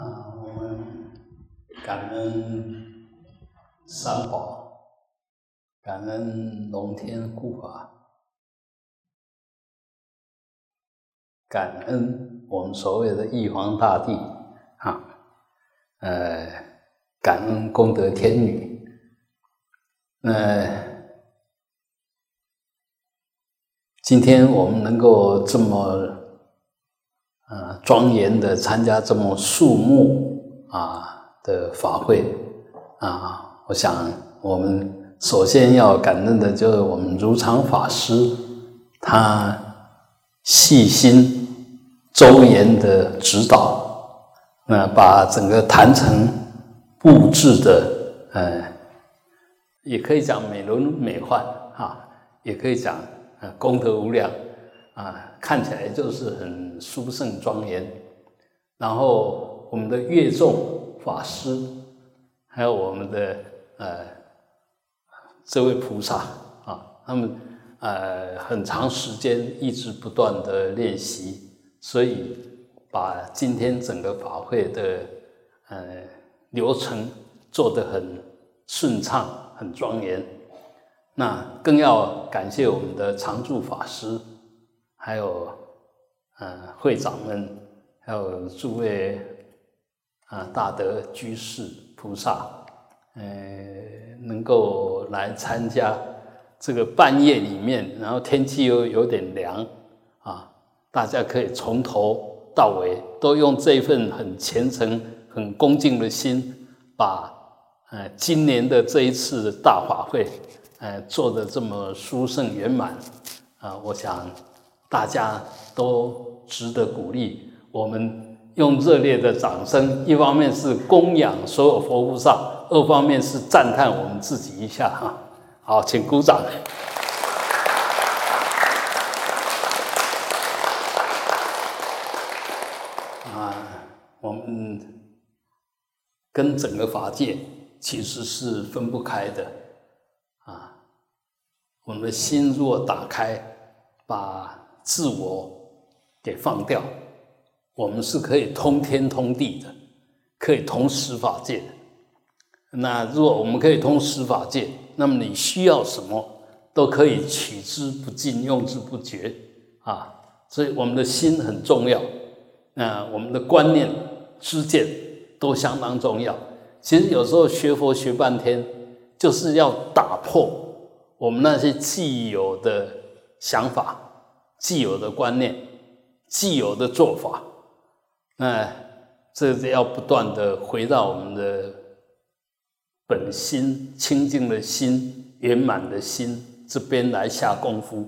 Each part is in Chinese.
啊，我们感恩三宝，感恩龙天护法，感恩我们所谓的玉皇大帝啊，呃，感恩功德天女，呃，今天我们能够这么。啊，庄严的参加这么肃穆啊的法会啊，我想我们首先要感恩的就是我们如常法师，他细心周延的指导，那把整个坛城布置的，呃，也可以讲美轮美奂啊，也可以讲功德无量。啊，看起来就是很殊胜庄严。然后我们的乐众法师，还有我们的呃这位菩萨啊，他们呃很长时间一直不断的练习，所以把今天整个法会的呃流程做得很顺畅、很庄严。那更要感谢我们的常住法师。还有，呃，会长们，还有诸位啊，大德居士、菩萨，呃，能够来参加这个半夜里面，然后天气又有点凉啊，大家可以从头到尾都用这份很虔诚、很恭敬的心，把呃今年的这一次大法会，呃，做的这么殊胜圆满啊，我想。大家都值得鼓励，我们用热烈的掌声，一方面是供养所有佛菩萨，二方面是赞叹我们自己一下哈。好，请鼓掌。啊，我们跟整个法界其实是分不开的啊。我们的心若打开，把自我给放掉，我们是可以通天通地的，可以通十法界。那如果我们可以通十法界，那么你需要什么都可以取之不尽，用之不绝啊！所以我们的心很重要，那我们的观念、知见都相当重要。其实有时候学佛学半天，就是要打破我们那些既有的想法。既有的观念，既有的做法，那这是要不断的回到我们的本心、清净的心、圆满的心这边来下功夫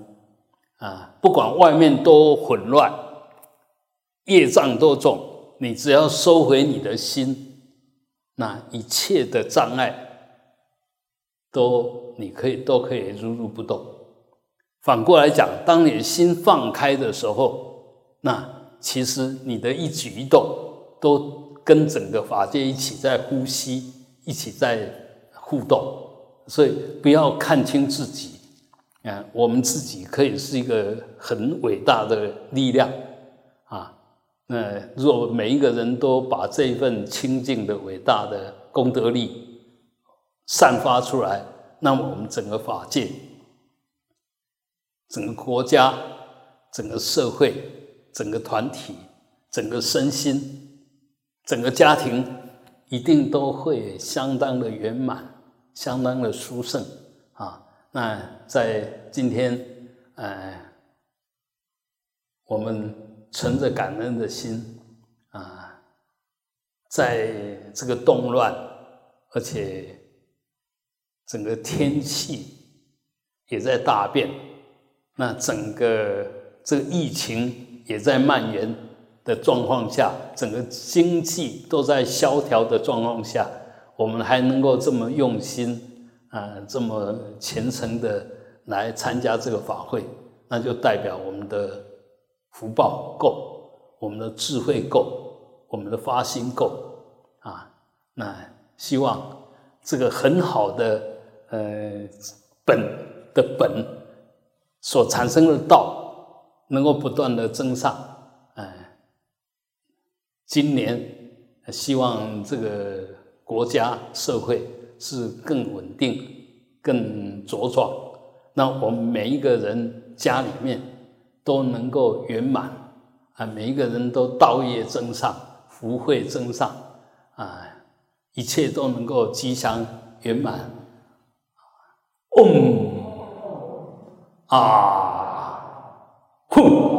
啊！不管外面多混乱，业障多重，你只要收回你的心，那一切的障碍都你可以都可以如如不动。反过来讲，当你心放开的时候，那其实你的一举一动都跟整个法界一起在呼吸，一起在互动。所以不要看清自己，啊，我们自己可以是一个很伟大的力量啊。那如果每一个人都把这份清净的伟大的功德力散发出来，那么我们整个法界。整个国家、整个社会、整个团体、整个身心、整个家庭，一定都会相当的圆满、相当的殊胜啊！那在今天，呃，我们存着感恩的心啊，在这个动乱，而且整个天气也在大变。那整个这个疫情也在蔓延的状况下，整个经济都在萧条的状况下，我们还能够这么用心啊，这么虔诚的来参加这个法会，那就代表我们的福报够，我们的智慧够，我们的发心够啊。那希望这个很好的呃本的本。所产生的道能够不断的增上，哎，今年希望这个国家社会是更稳定、更茁壮。那我们每一个人家里面都能够圆满啊，每一个人都道业增上、福慧增上啊，一切都能够吉祥圆满。嗡啊，哼。